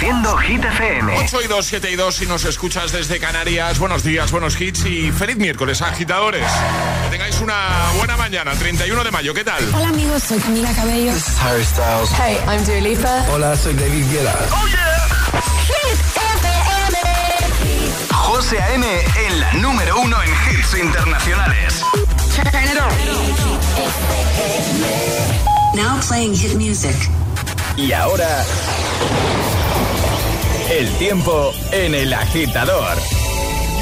Reproduciendo Hit FM. 8 y 2, 7 y 2 si nos escuchas desde Canarias. Buenos días, buenos hits y feliz miércoles, agitadores. Que tengáis una buena mañana, 31 de mayo. ¿Qué tal? Hola amigos, soy Camila Cabello. This is Harry Styles. Hey, I'm Dua Lipa. Hola, soy David Guetta. ¡Oh, yeah! Hit FM. José A.M. en la número uno en hits internacionales. Turn it on. Now playing hit music. Y ahora... El tiempo en el agitador.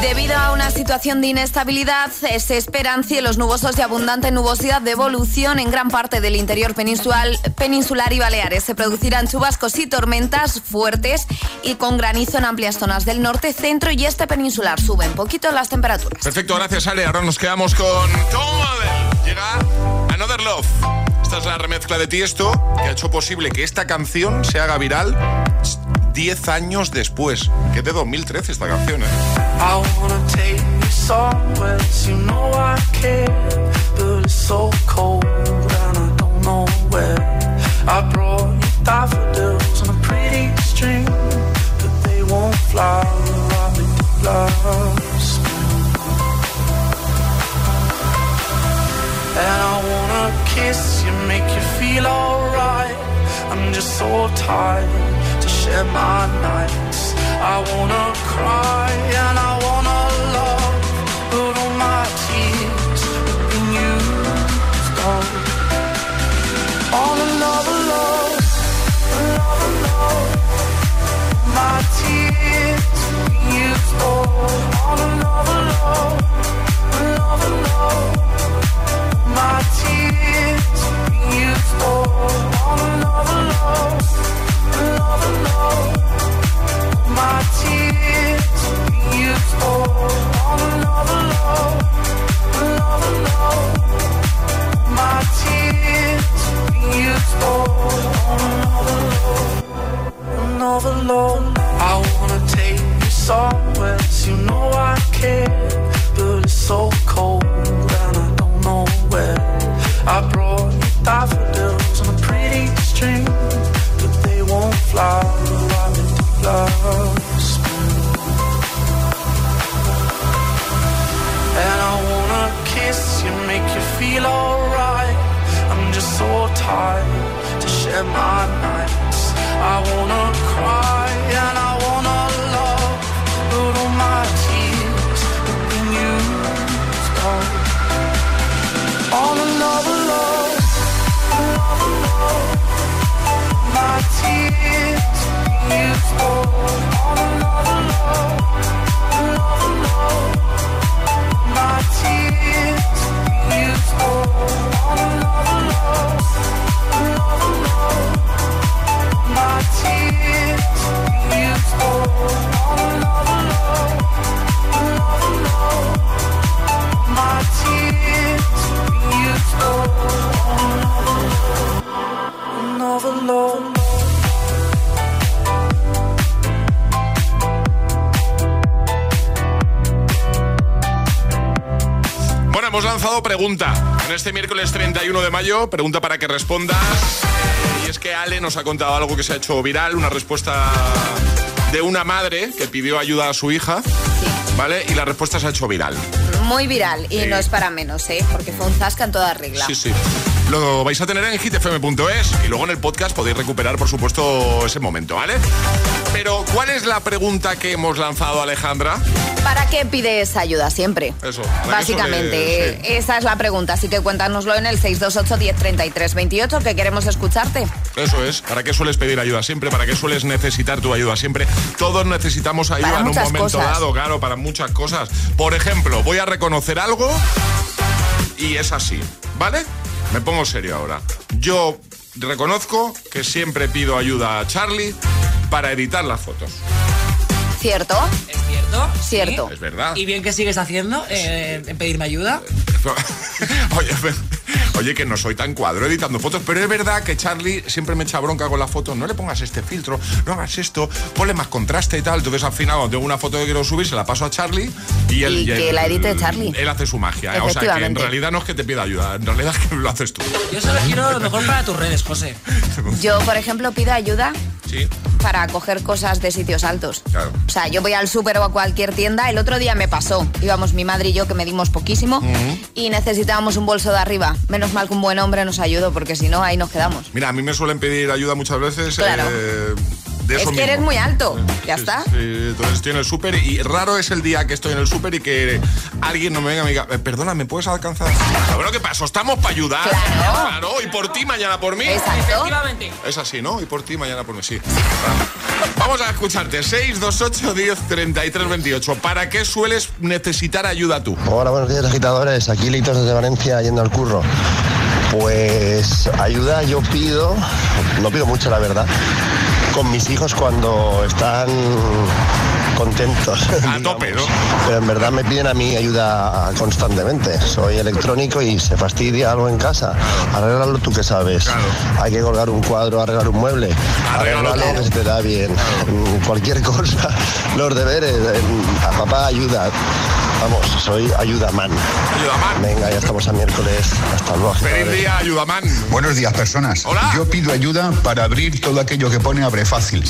Debido a una situación de inestabilidad, se esperan cielos nubosos y abundante nubosidad de evolución en gran parte del interior peninsular, peninsular y Baleares. Se producirán chubascos y tormentas fuertes y con granizo en amplias zonas del norte, centro y este peninsular. Suben poquito las temperaturas. Perfecto, gracias Ale. Ahora nos quedamos con Tom Adele. Llega Another Love. Esta es la remezcla de Tiesto que ha hecho posible que esta canción se haga viral 10 años después. Que es de 2013 esta canción, ¿eh? And I wanna kiss you, make you feel alright. I'm just so tired share my nights. I wanna cry and I wanna love, but all my tears have been used up. All another love, another love. My tears have been hemos lanzado pregunta. En este miércoles 31 de mayo, pregunta para que respondas. Y es que Ale nos ha contado algo que se ha hecho viral, una respuesta de una madre que pidió ayuda a su hija. ¿Vale? Y la respuesta se ha hecho viral. Muy viral y Sí. no es para menos, ¿eh? Porque fue un zasca en toda regla. Sí, sí. Lo vais a tener en hitfm.es y luego en el podcast podéis recuperar, por supuesto, ese momento, ¿vale? Pero, ¿cuál es la pregunta que hemos lanzado, Alejandra? ¿Para qué pides ayuda siempre? Eso, ¿para qué Básicamente, sí. esa es la pregunta. Así que cuéntanoslo en el 628 1033 28 que queremos escucharte. Eso es. ¿Para qué sueles pedir ayuda siempre? ¿Para qué sueles necesitar tu ayuda siempre? Todos necesitamos ayuda Para en un momento cosas. dado, claro, para muchas cosas. Por ejemplo, voy a reconocer algo y es así, ¿vale? Me pongo serio ahora. Yo reconozco que siempre pido ayuda a Charlie para editar las fotos. ¿Cierto? ¿Es cierto? Cierto. Es verdad. ¿Y bien que sigues haciendo eh, en pedirme ayuda? Oye, oye, que no soy tan cuadro editando fotos, pero es verdad que Charlie siempre me echa bronca con las fotos. No le pongas este filtro, no hagas esto, ponle más contraste y tal. Entonces al final, cuando tengo una foto que quiero subir, se la paso a Charlie y él. Y que él- la edite Charlie. Él hace su magia. ¿eh? O sea que en realidad no es que te pida ayuda, en realidad es que lo haces tú. Yo solo quiero lo mejor para tus redes, José. Yo, por ejemplo, pido ayuda Sí. para coger cosas de sitios altos. Claro. O sea, yo voy al súper o a cualquier tienda. El otro día me pasó. Íbamos mi madre y yo, que medimos poquísimo, y necesitábamos un bolso de arriba. Menos mal que un buen hombre nos ayudó, porque si no, ahí nos quedamos. Mira, a mí me suelen pedir ayuda muchas veces. Claro. eh, de Es que eres muy alto. Ya Sí, está. sí, sí. entonces estoy en el súper y raro es el día que estoy en el súper y que alguien no me venga y me diga, "Eh, perdona, ¿me puedes alcanzar? Bueno, ¿qué pasó? Estamos para ayudar. Claro. Claro, y por ti, mañana por mí. Exacto. Efectivamente. Es así, ¿no? Y por ti, mañana por mí, sí. Vamos a escucharte. 628 10 33 28. ¿Para qué sueles necesitar ayuda tú? Hola, buenos días agitadores, aquí Litos desde Valencia yendo al curro. Pues ayuda yo pido, no pido mucho la verdad, con mis hijos cuando están contentos. A tope, ¿no? Pero en verdad me piden a mí ayuda constantemente. Soy electrónico y se fastidia algo en casa. Arréglalo tú que sabes. Claro. Hay que colgar un cuadro, arreglar un mueble. Arréglalo que se te da bien. Mm, Cualquier cosa. Los deberes. eh, A papá ayuda. Vamos, soy ayudaman. Ayudaman. Venga, ya estamos a miércoles. Hasta luego. Feliz día, Ayudaman. Buenos días, personas. Hola. Yo pido ayuda para abrir todo aquello que pone abre fácil.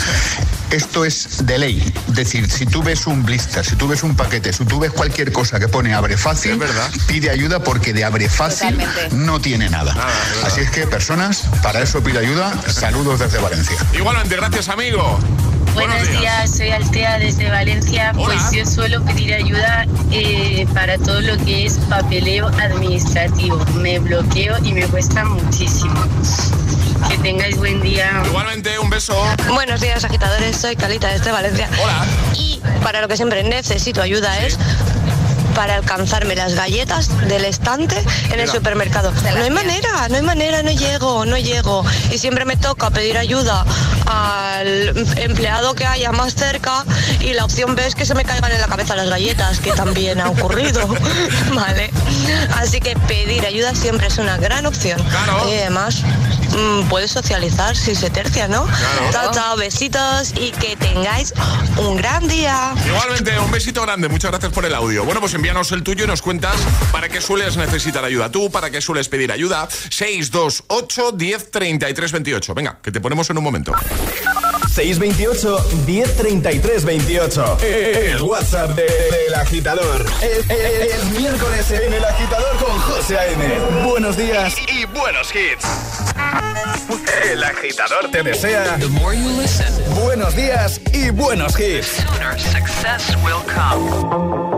Esto es de ley. Es decir, si tú ves un blister, si tú ves un paquete, si tú ves cualquier cosa que pone abre fácil, Es verdad. pide ayuda porque de abre fácil Totalmente. no tiene nada. Nada, es verdad. Así es que, personas, para eso pido ayuda. Saludos desde Valencia. Igualmente, gracias, amigo. Buenos días, soy Altea desde Valencia. Hola. Pues yo suelo pedir ayuda eh, para todo lo que es papeleo administrativo. Me bloqueo y me cuesta muchísimo. Que tengáis buen día. Igualmente, un beso. Buenos días, agitadores. Soy Calita desde Valencia. Hola. Y para lo que siempre necesito ayuda es para alcanzarme las galletas del estante en el supermercado. No hay manera, no hay manera, no llego, no llego. Y siempre me toca pedir ayuda al empleado que haya más cerca y la opción B es que se me caigan en la cabeza las galletas, que también ha ocurrido. vale. Así que pedir ayuda siempre es una gran opción. Claro. Y además mm, puedes socializar si se tercia, ¿no? Claro. Chao, chao, besitos y que tengáis un gran día. Igualmente, un besito grande. Muchas gracias por el audio. Bueno, pues envíanos el tuyo y nos cuentas para qué sueles necesitar ayuda tú, para qué sueles pedir ayuda. 628 10 33 28. Venga, que te ponemos en un momento. 628 1033 28. El WhatsApp de- del agitador. Es, es- es miércoles en el agitador con José A.M. Buenos días y, y buenos hits. El agitador te desea The more you listen, buenos días y buenos hits. sooner success will come.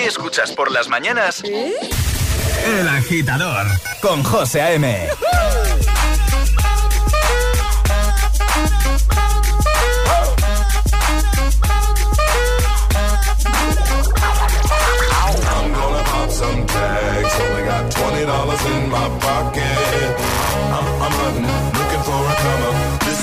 Qué escuchas por las mañanas, El Agitador con José A.M. I'm gonna pop some tags. Only got twenty dollars in my pocket. I'm, I'm hunting, looking for a come up.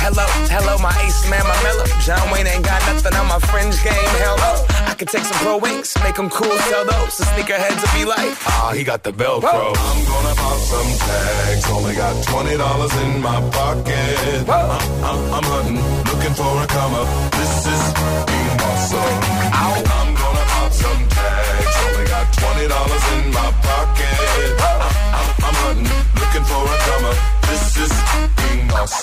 Hello, hello, my ace man, my mellow. John Wayne ain't got nothing on my fringe game. Hello, I could take some pro wings, make them cool, sell those. The sneakerheads will be like, ah, he got the Velcro. I'm gonna pop some tags. Only got twenty dollars in my pocket. I'm, I'm, I'm hunting, looking for a come up. This is being awesome. I'm gonna pop some tags. Only got twenty dollars in my pocket.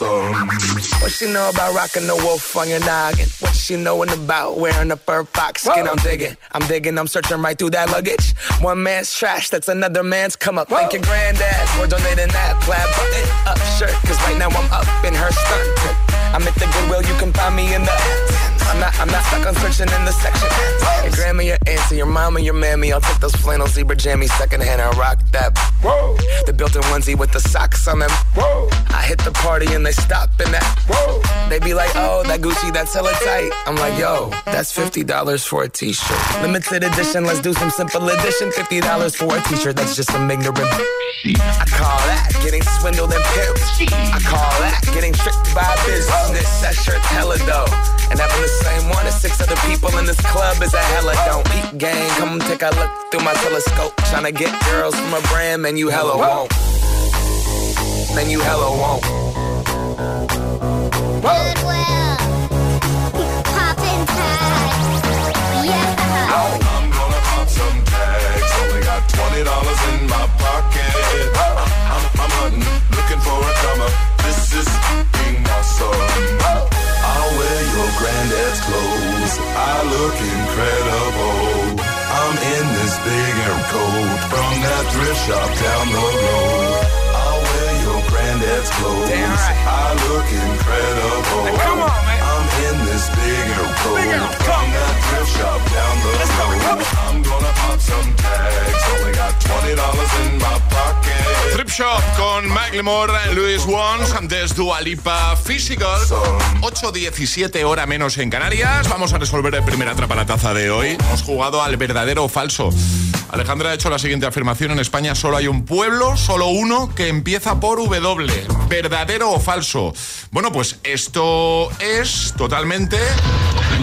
Awesome. What she know about rocking the wolf on your noggin? What she knowin' about wearing a fur fox skin? I'm digging, I'm digging, I'm searching right through that luggage. One man's trash, that's another man's come up. Thank your granddad for donating that plaid button up shirt. Cause right now I'm up in her stunt. I'm at the Goodwill, you can find me in the. I'm not, I'm not stuck on searching in the section. Your grandma, your auntie, your mama, your mammy. I'll take those flannel zebra jammies secondhand and rock that. Whoa. The built-in onesie with the socks on them. Whoa. I hit the party and they stop in that. Whoa. They be like, oh, that Gucci, that's hella tight. I'm like, yo, that's fifty dollars for a t-shirt. Limited edition, let's do some simple edition. Fifty dollars for a t-shirt, that's just some ignorant. I call that getting swindled and pimped. I call that getting tricked by a business. That shirt's hella dope. And having the same one as six other people in this club is a hella don't eat gang. Come take a look through my telescope. Tryna get girls from a brand, man, you hella won't. Man, you hella won't. I'm gonna pop some tags. Only got twenty dollars in my pocket. Coat from that thrift shop down the road. I'll wear your granddad's clothes. I look incredible. come on, man. I'm in this big air coat from that thrift shop down the road. I'm gonna pop some tags. Only got twenty dollars in my pocket. Trip Shop con Macklemore, Luis Wons, antes Dua Lipa Physical. 8.17 hora menos en Canarias. Vamos a resolver el primer atrapa la taza de hoy. Hemos jugado al verdadero o falso. Alejandra ha hecho la siguiente afirmación. En España solo hay un pueblo, solo uno, que empieza por W. ¿Verdadero o falso? Bueno, pues esto es totalmente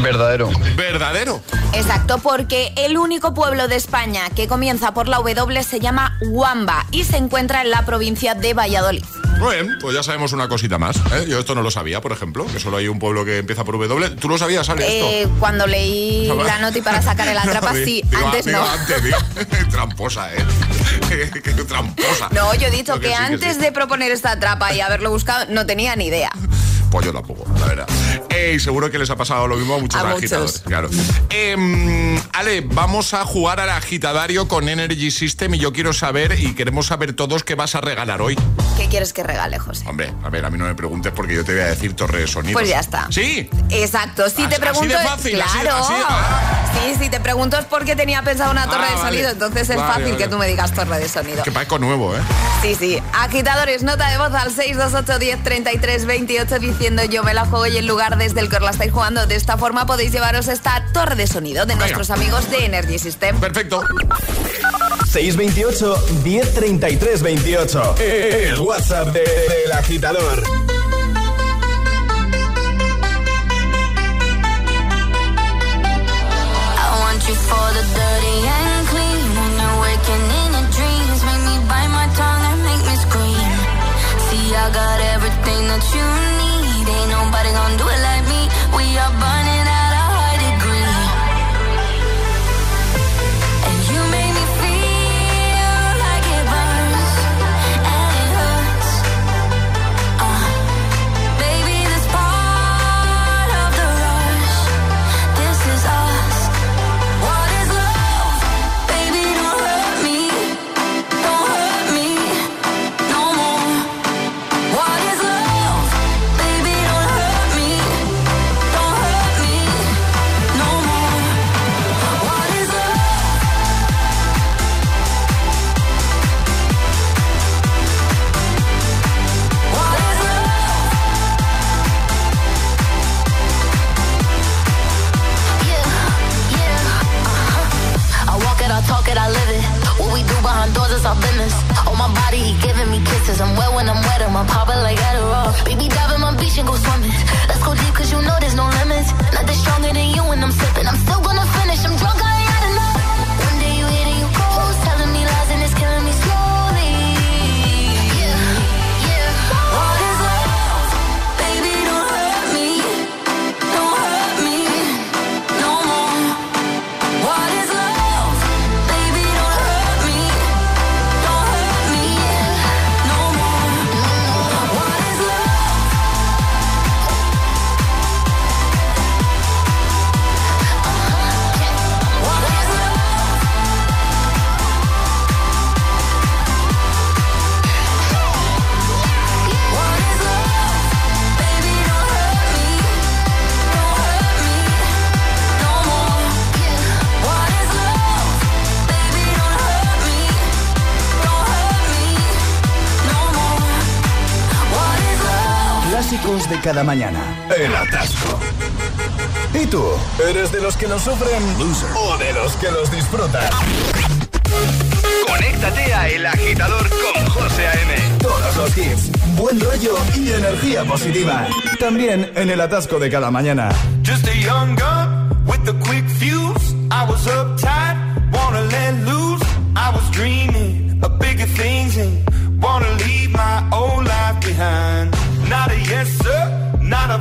Verdadero. verdadero. Exacto, porque el único pueblo de España que comienza por la W se llama Huamba y se encuentra en la provincia de Valladolid. Muy bien, pues ya sabemos una cosita más. ¿eh? Yo esto no lo sabía, por ejemplo, que solo hay un pueblo que empieza por W. ¿Tú lo sabías, Ale, Eh, esto? cuando leí la nota y para sacar el atrapa, sí, Digo, antes digo, no. antes, digo. tramposa, ¿eh? Qué tramposa. No, yo he dicho que, sí, sí. antes de proponer esta atrapa y haberlo buscado, no tenía ni idea. Pues yo tampoco, la verdad. Eh, y seguro que les ha pasado lo mismo a muchos A muchos. agitadores. Claro. Em, Ale, vamos a jugar al agitadario con Energy System y yo quiero saber y queremos saber todos qué vas a regalar hoy. ¿Qué quieres que regale, José? Hombre, a ver, a mí no me preguntes porque yo te voy a decir torre de sonido. Pues ya está. ¿Sí? Exacto, si Así- te así pregunto... de fácil, así de- claro. así de-. Sí, si te pregunto es porque tenía pensado una torre Ah, de vale. sonido, entonces es Vale, fácil vale. que tú me digas torre de sonido. Que parezco nuevo, ¿eh? Sí, sí. Agitadores, nota de voz al 628 10 33 28 diciendo yo me la juego y el lugar desde el que os la estáis jugando. De esta forma podéis llevaros esta torre de sonido de nuestros amigos de Energy System. Perfecto. 628 1033 28. El WhatsApp de- del agitador. I want you for the dirty and clean. When you're waking in your dreams, make me bite my tongue and make me scream. See, I got everything that you need. going on, do it de cada mañana. El atasco. ¿Y tú? ¿Eres de los que los sufren o de los que los disfrutan? Conéctate a El Agitador con José A.M. Todos los tips, buen rollo y energía positiva. También en el atasco de cada mañana. Just a young gun with a quick fuse. I was uptight,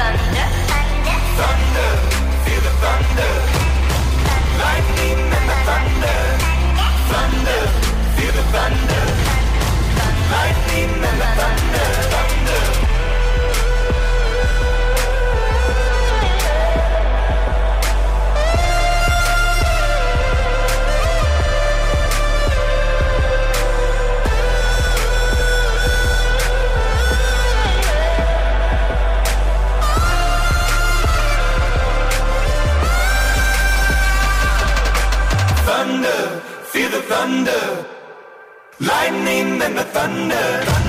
thunder, thunder, Thunder, thunder. Lightning and the thunder.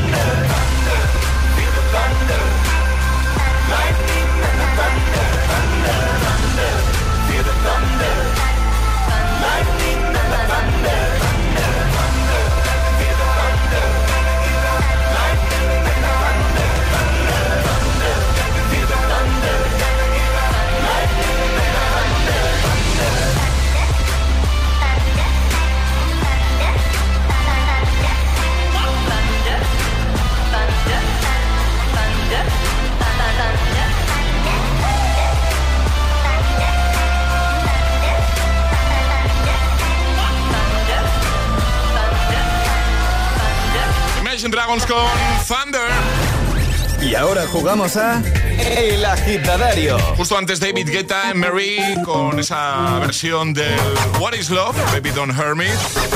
Imagine Dragons con Thunder. Y ahora jugamos a El Agitadario. Justo antes David Guetta en Mary con esa versión del What is Love, Baby Don't Hurt Me.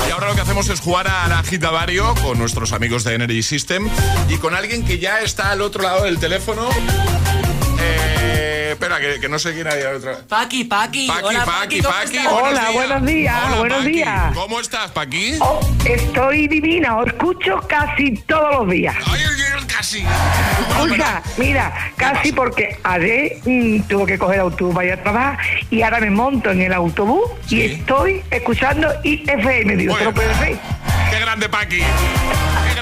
Y ahora lo que hacemos es jugar al agitadario con nuestros amigos de Energy System y con alguien que ya está al otro lado del teléfono. Espera, que, que no sé quién hay al otro lado. Paqui, Paqui. Paqui, Hola, Paqui, ¿cómo Paqui, buenos Hola, días. buenos días, Hola, buenos Paqui. días. ¿Cómo estás, Paqui? Oh, estoy divina, os escucho casi todos los días. Ay, ay, ay, casi. Escucha, mira, casi porque ayer mm, tuve que coger autobús para ir a trabajar y ahora me monto en el autobús y estoy escuchando IFM. Digo, ¿te lo puedes ver? Qué grande, Paqui.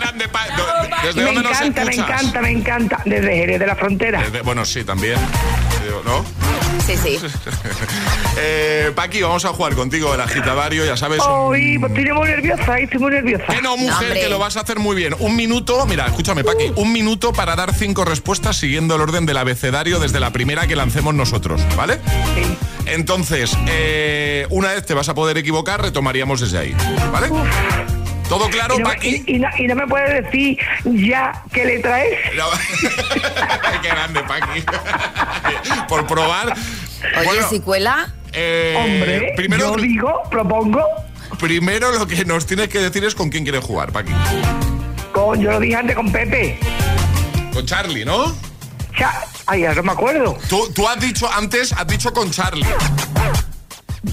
Grande, Paqui. ¿Desde Me dónde nos encanta, me encanta, me encanta. Desde Jerez de la Frontera. Desde- bueno, sí, también. ¿No? Sí, sí. Eh, Paqui, vamos a jugar contigo el agitadario, ya sabes. un- Hoy pues, estoy muy nerviosa, estoy muy nerviosa. Que no, mujer, que lo vas a hacer muy bien. Un minuto, mira, escúchame, Paqui, un minuto para dar cinco respuestas siguiendo el orden del abecedario desde la primera que lancemos nosotros, ¿vale? Entonces, eh, una vez te vas a poder equivocar, retomaríamos desde ahí, ¿vale? ¿Todo claro, y, no, Paqui? y- y no, y no me puedes decir ya qué letra es. No. Qué grande, Paqui. Por probar. Oye, Bueno, si cuela. eh, Hombre, primero, yo digo, propongo, primero lo que nos tienes que decir es con quién quieres jugar, Paqui. con, yo lo dije antes con Pepe. Con Charlie, ¿no? Cha- Ay, ya no me acuerdo. Tú, tú has dicho antes, has dicho con Charlie.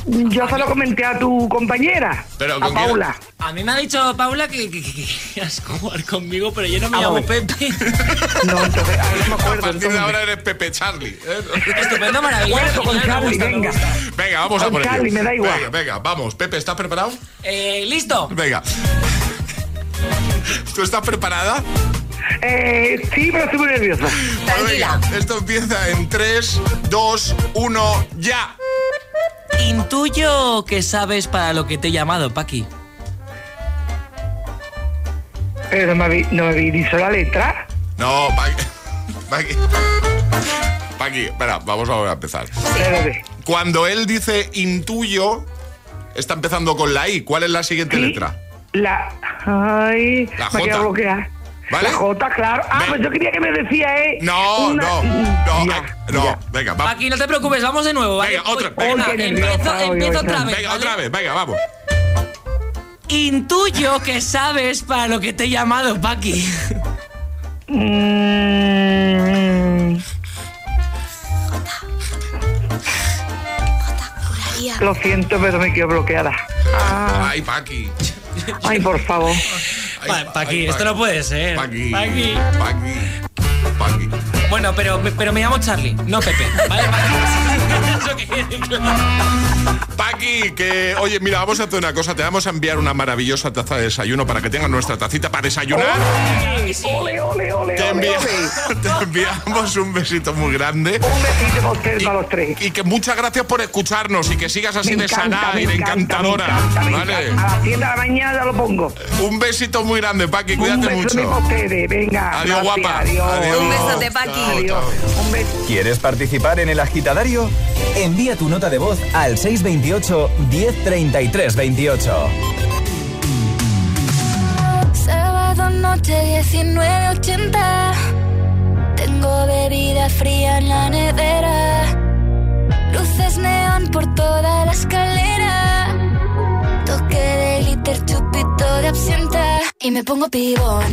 Yo se lo comenté a tu compañera, Pero, a. Paula. A mí me ha dicho Paula que, que, que- que querías jugar conmigo, pero yo no me Ah, llamo. Pepe. No, entonces, ahí no me A acuerdo. partir de entonces. ahora eres Pepe Charlie. ¿eh? Estupendo, maravilloso. Con Charlie, gusta, venga. Venga, vamos a por ello. Charlie, me da igual. Venga, venga, vamos. Pepe, ¿estás preparado? Eh, ¿Listo? Venga. ¿Tú estás preparada? Eh, sí, pero estoy muy nerviosa. Pues venga, esto empieza en 3, 2, 1, ya. Intuyo que sabes para lo que te he llamado, Paqui. Pero no me habéis no me dicho la letra. No, Paqui. Paqui. Paqui, espera, vamos a volver a empezar. Espérate. Cuando él dice intuyo, está empezando con la I. ¿Cuál es la siguiente Sí. letra? La. Ay, La me J. bloqueada. ¿Vale? La J, claro. Ah, Ven. pues yo quería que me decía, ¿eh? No, una- no, no, Ya, ay, no. ya. Venga, vamos. Paqui, no te preocupes, vamos de nuevo, ¿vale? Venga, otra, venga. Empiezo nerviosa, hoy, empiezo hoy, otra vez. Venga, ¿vale? otra vez, venga, vamos. Intuyo que sabes para lo que te he llamado, Paqui. Mm, lo siento, pero me quedo bloqueada. Ah, Ay, Paqui. ay, por favor. Ay, Pa- Paqui, ay, esto no puede ser. Paqui. Paqui. Paqui. Paqui. Bueno, pero, pero me llamo Charlie, no Pepe. ¿Vale? Claro. Paqui, que oye, mira, vamos a hacer una cosa. Te vamos a enviar una maravillosa taza de desayuno para que tengan nuestra tacita para desayunar. Ole, ole, ole, Te, envia- enviamos un besito muy grande. Un besito para ustedes, para los tres. Y que muchas gracias por escucharnos y que sigas así Me de sana y de encanta, encantadora. me encanta, me ¿Vale? encanta. A las 7 de la mañana lo pongo. Un besito muy grande, Paqui. Un Cuídate beso mucho. para ustedes, venga. Adiós, gracias, guapa. Adiós. Adiós. Un besote, Paqui. Adiós. ¿Quieres participar en el agitadario? Envía tu nota de voz al 628 1033 28. Sábado noche 19.80 Tengo bebida fría en la nevera. Luces neón por toda la escalera. Toque de glitter, chupito de absenta. Y me pongo pibón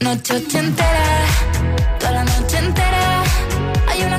Noche ochentera Toda la noche entera. Hay una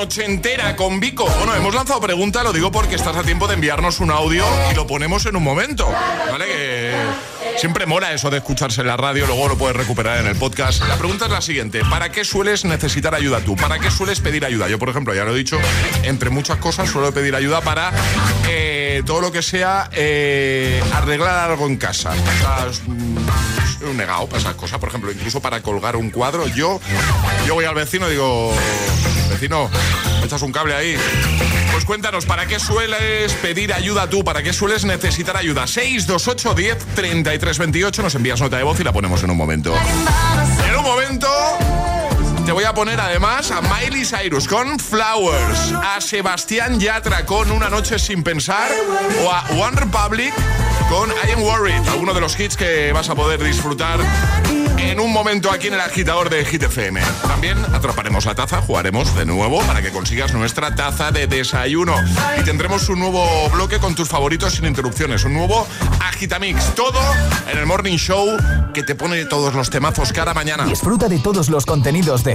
Canarias. Noche entera con Vico. Bueno, hemos lanzado pregunta, lo digo porque estás a tiempo de enviarnos un audio y lo ponemos en un momento. ¿Vale? Que siempre mola eso de escucharse en la radio, luego lo puedes recuperar en el podcast. La pregunta es la siguiente: ¿para qué sueles necesitar ayuda tú? ¿Para qué sueles pedir ayuda? Yo, por ejemplo, ya lo he dicho, entre muchas cosas suelo pedir ayuda para eh, todo lo que sea eh, arreglar algo en casa. Es, mm, un negado para esas cosas. Por ejemplo, incluso para colgar un cuadro, yo, yo voy al vecino y digo, vecino, ¿me echas un cable ahí? Pues cuéntanos, ¿para qué sueles pedir ayuda tú? ¿Para qué sueles necesitar ayuda? 628 10 33 28. Nos envías nota de voz y la ponemos en un momento. En un momento. Te voy a poner además a Miley Cyrus con Flowers, a Sebastián Yatra con Una Noche Sin Pensar o a One Republic con I Am Worried, alguno de los hits que vas a poder disfrutar en un momento aquí en el agitador de Hit FM. También atraparemos la taza, jugaremos de nuevo para que consigas nuestra taza de desayuno. Y tendremos un nuevo bloque con tus favoritos sin interrupciones, un nuevo Agitamix. Todo en el Morning Show que te pone todos los temazos cada mañana. Disfruta de todos los contenidos de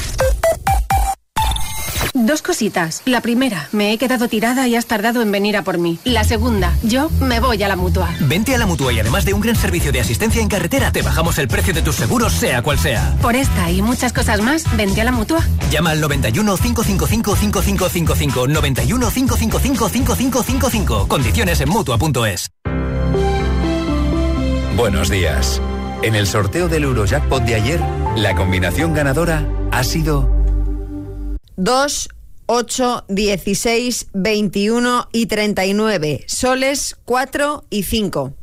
Dos cositas. La primera, me he quedado tirada y has tardado en venir a por mí. La segunda, yo me voy a la mutua. Vente a la mutua y además de un gran servicio de asistencia en carretera, te bajamos el precio de tus seguros, sea cual sea. Por esta y muchas cosas más, vente a la mutua. Llama al 91 555 5555 91 555 5555. Condiciones en mutua.es. Buenos días. En el sorteo del Eurojackpot de ayer, la combinación ganadora ha sido 2, 8, 16, 21 y 39. Soles 4 y 5.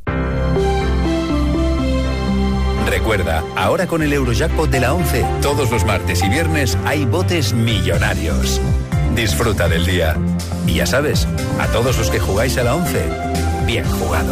Recuerda, ahora con el Eurojackpot de la 11, todos los martes y viernes hay botes millonarios. Disfruta del día. Y ya sabes, a todos los que jugáis a la 11, bien jugado.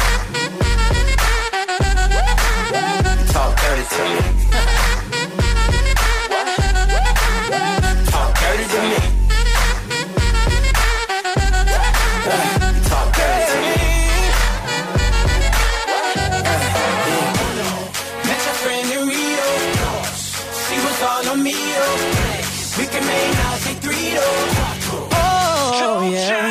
dirty to me. Talk dirty to me. Met friend in Rio. She was all on me. We can make three. Oh yeah.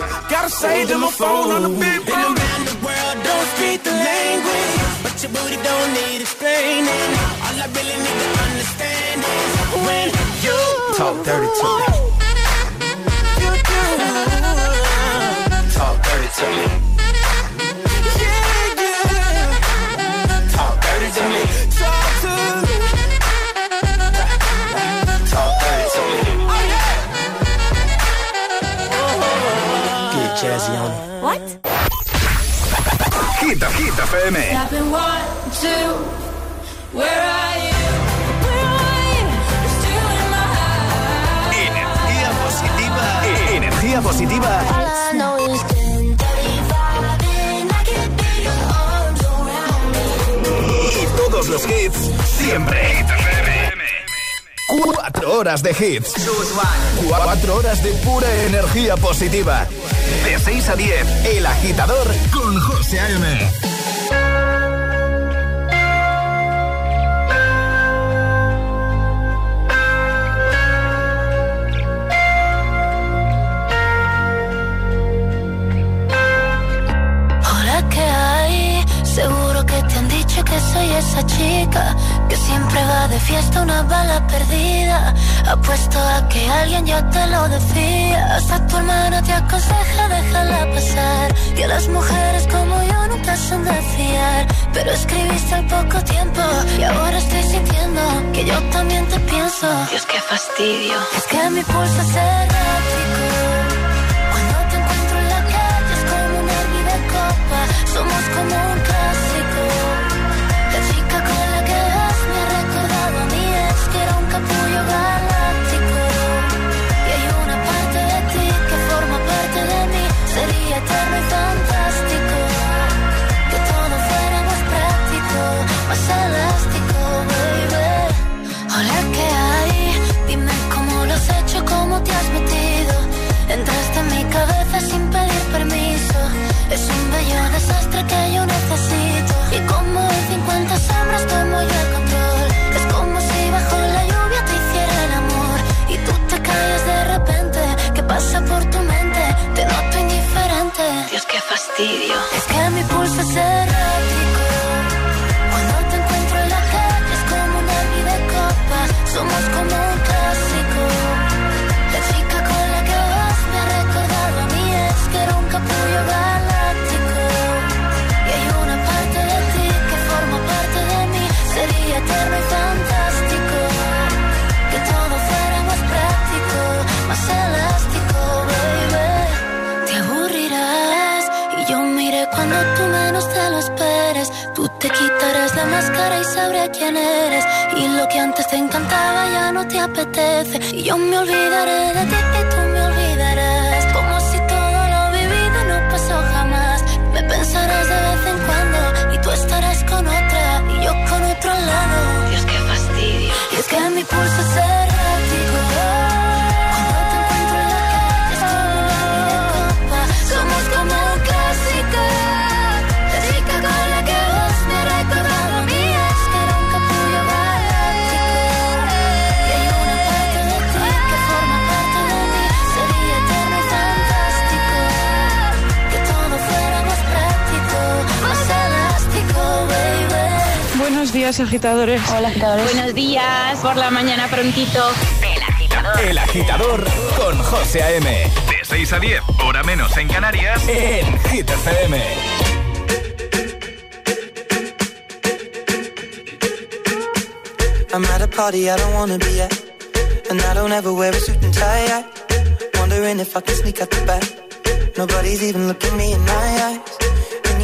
it. Gotta say to my phone on the big booty. around the world, don't speak the language. But your booty don't need explaining. All I really need to understand is when you Talk dirty to me. Talk dirty to me. I can be your arms around me. Y todos los hits siempre. Hit FM. Cuatro horas de hits. Cuatro horas de pura energía positiva. De 6 a 10, El Agitador con José A.M. Hola, ¿qué hay? Seguro que te han dicho que soy esa chica siempre va de fiesta una bala perdida. Apuesto a que alguien ya te lo decía. Hasta tu hermana te aconseja déjala pasar. Que las mujeres como yo nunca son de fiar. Pero escribiste al poco tiempo y ahora estoy sintiendo que yo también te pienso. Dios, qué fastidio. Es que mi pulso es errático. Cuando te encuentro en la calle es como un hervir de copa. Somos como un clásico. Entraste en mi cabeza sin pedir permiso. Es un bello desastre que yo necesito. Y como en 50 sombras tomo yo el control. Es como si bajo la lluvia te hiciera el amor. Y tú te callas de repente. ¿Qué pasa por tu mente? Te noto indiferente. Dios, qué fastidio. Es que mi pulso es errático. Cuando te encuentro en la calle es como un hervir de copa. Somos como quién eres. Y lo que antes te encantaba ya no te apetece. Y yo me olvidaré de ti que mi pulso es días, agitadores. Hola, agitadores. Buenos días, por la mañana prontito. El agitador. El Agitador con José A.M. De 6 a 10, hora menos en Canarias, en Hit FM. I'm at a party I don't wanna be at. And I don't ever wear a suit and tie. I wondering if I can sneak out the back. Nobody's even looking me in my eyes.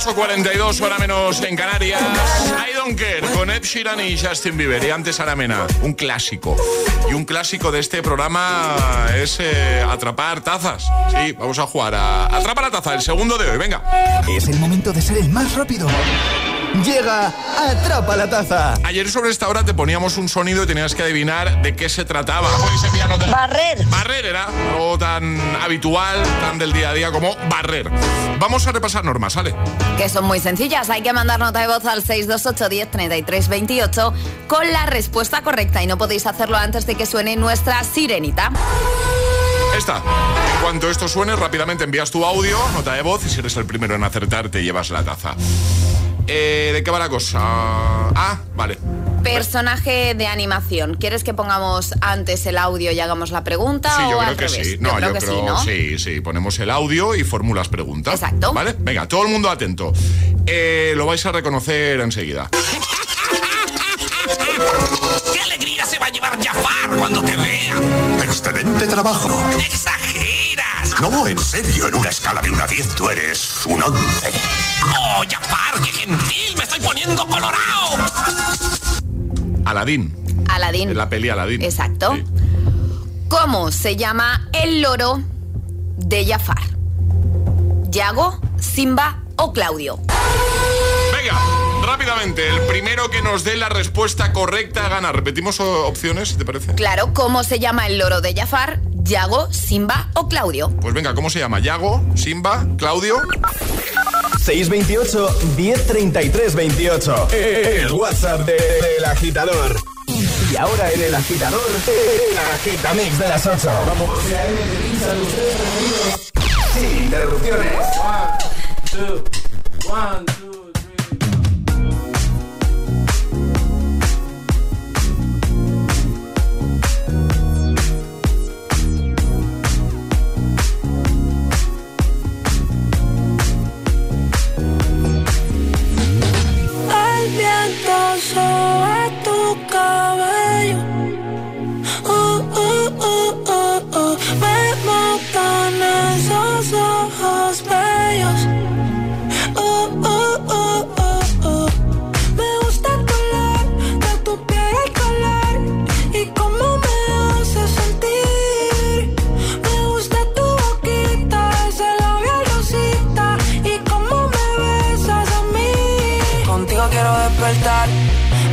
8.42, hora menos en Canarias. I don't care, con Ed Sheeran y Justin Bieber. Y antes Ana Mena, un clásico. Y un clásico de este programa es eh, atrapar tazas. Sí, vamos a jugar a Atrapa la taza, el segundo de hoy. Venga. Es el momento de ser el más rápido. Llega Atrapa la taza. Ayer sobre esta hora te poníamos un sonido y tenías que adivinar de qué se trataba. Barrer. Barrer era algo tan habitual, tan del día a día como barrer. Vamos a repasar normas, ¿sale? Que son muy sencillas. Hay que mandar nota de voz al 628 10 33 28 con la respuesta correcta y no podéis hacerlo antes de que suene nuestra sirenita. Esta. En cuanto esto suene, rápidamente envías tu audio, nota de voz y si eres el primero en acertar te llevas la taza. Eh, ¿De qué va la cosa? Ah, vale. Personaje de animación. ¿Quieres que pongamos antes el audio y hagamos la pregunta Sí, o yo al creo que revés? sí. No, yo creo, sí, ¿no? sí, sí. Ponemos el audio y formulas preguntas. Exacto. ¿Vale? Venga, todo el mundo atento. Eh, lo vais a reconocer enseguida. ¡Qué alegría se va a llevar Jafar cuando te vea! Excelente trabajo. ¡Exageras! No, en serio, en una escala de 1 a 10 tú eres un 11. ¡Oh, Jafar, qué gentil! ¡Me estoy poniendo colorado! Aladín. Aladín. En la peli Aladín. Exacto. ¿Cómo se llama el loro de Jafar? ¿Yago, Simba o Claudio? Venga, rápidamente. El primero que nos dé la respuesta correcta gana. Repetimos opciones, ¿te parece? Claro, ¿cómo se llama el loro de Jafar? ¿Yago, Simba o Claudio? Pues venga, ¿cómo se llama? ¿Yago? ¿Simba? ¿Claudio? 628 1033 28. El WhatsApp de- del agitador. Y ahora en el agitador, el agitamix de las 8. Vamos. Sin interrupciones. El viento sobre tu bellos.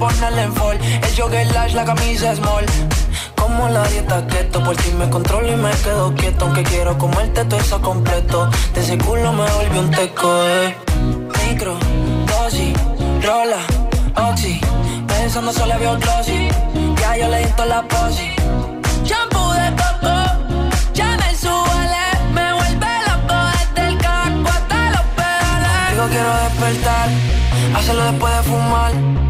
ponerle en fall. El jogger lash, la camisa small. Como la dieta keto Por ti me controlo y me quedo quieto. Aunque quiero comerte todo eso completo. De ese culo me volví un teco, eh. Micro, dosis, rola, oxi. Pensando solo había un glossy. Ya yo le di la posi. Shampoo de coco Ya me suele. Me vuelve loco desde el caco hasta los pedales. Digo quiero despertar Hacerlo después de fumar.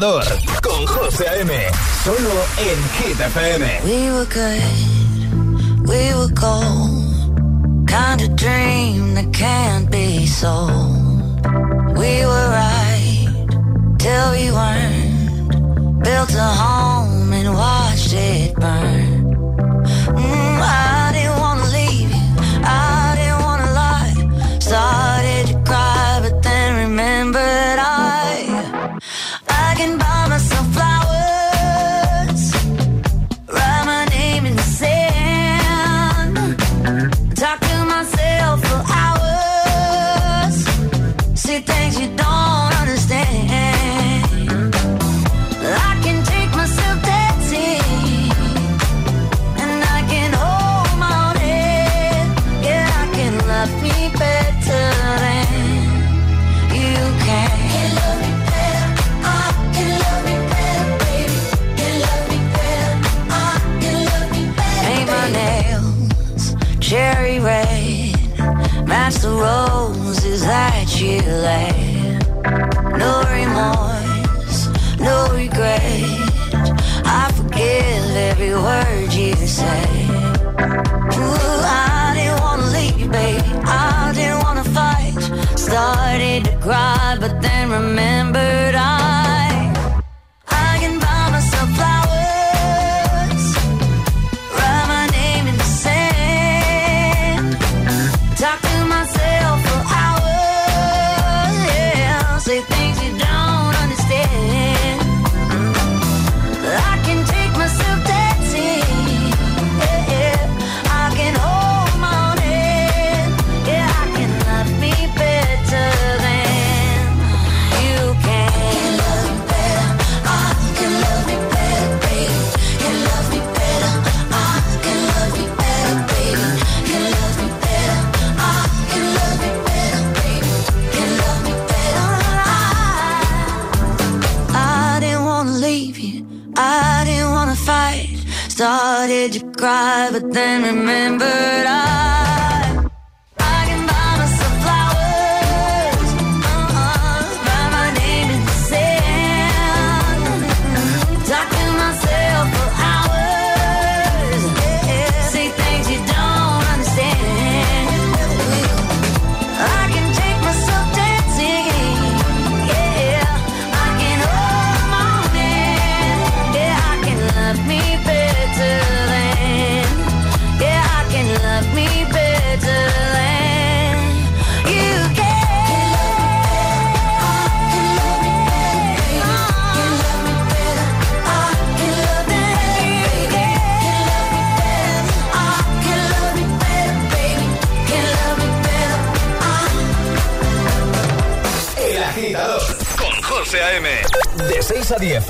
agitador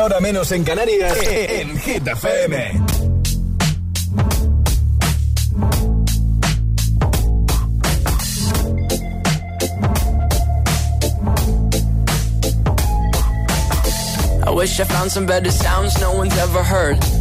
6 a 10, ahora menos en Canarias, en FM. I wish I found some better sounds no one's ever heard.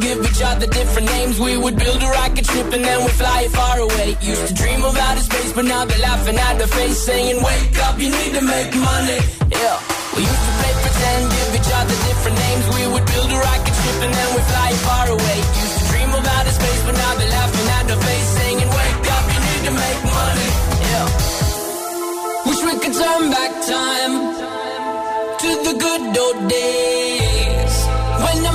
give each other different names. We would build a rocket ship and then we'd fly far away. Used to dream of outer space, but now they're laughing at the face, saying, Wake up, you need to make money. Yeah. We used to play pretend, give each other different names. We would build a rocket ship and then we'd fly far away. Used to dream of outer space, but now they're laughing at the face, saying, Wake up, you need to make money. Yeah. Wish we could turn back time to the good old days when the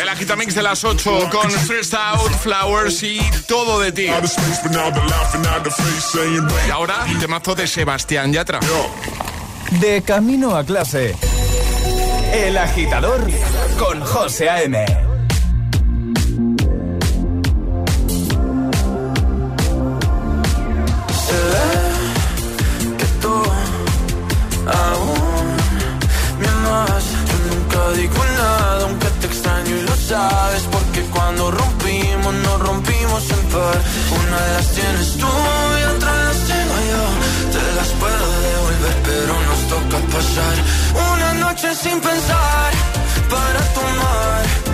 El Agitamix de las 8 con Stressed Out, Flowers y todo de ti. Y ahora, temazo de Sebastián Yatra. De camino a clase. El agitador con José A.M. par. Una de las tienes tú y otra las tengo yo. Te las puedo devolver, pero nos toca pasar una noche sin pensar para tomar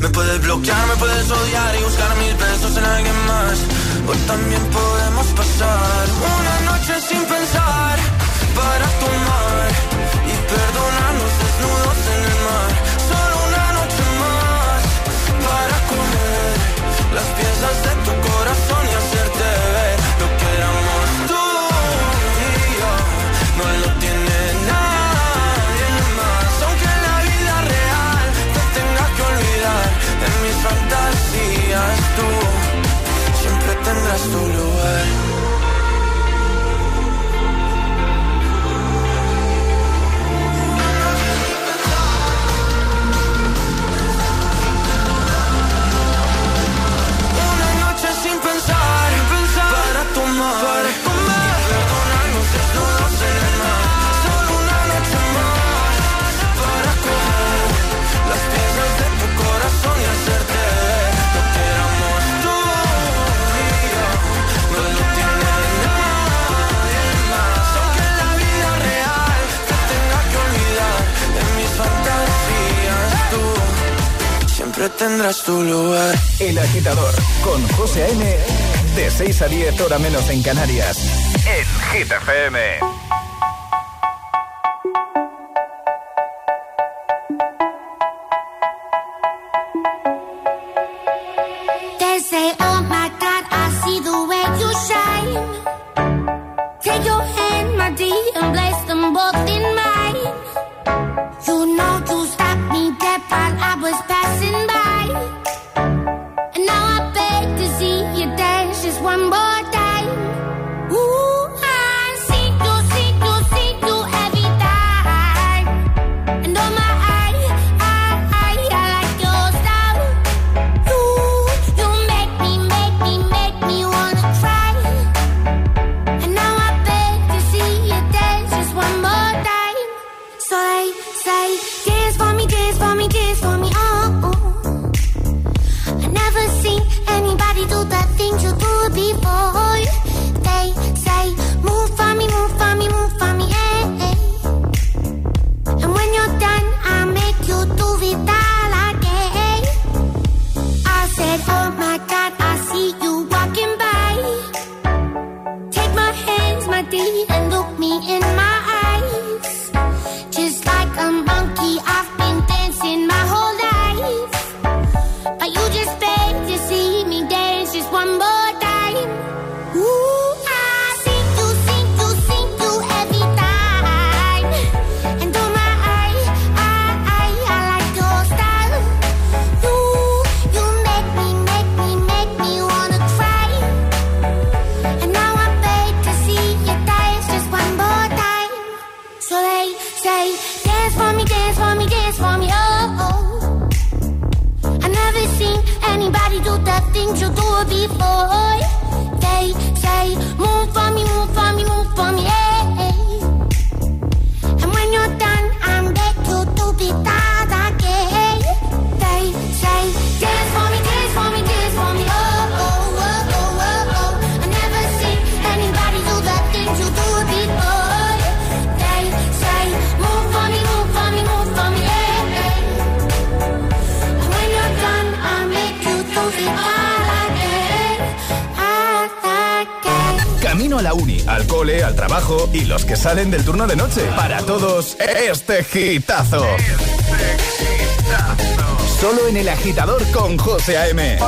Me puedes bloquear, me puedes odiar y buscar mil besos en alguien más. O también podemos pasar una noche sin pensar para tomar y perdonarnos desnudos en tendrás tu lugar. El agitador con José A.M. De 6 a 10 hora menos en Canarias. En Hit FM. agitazo. Solo en el agitador con José A.M.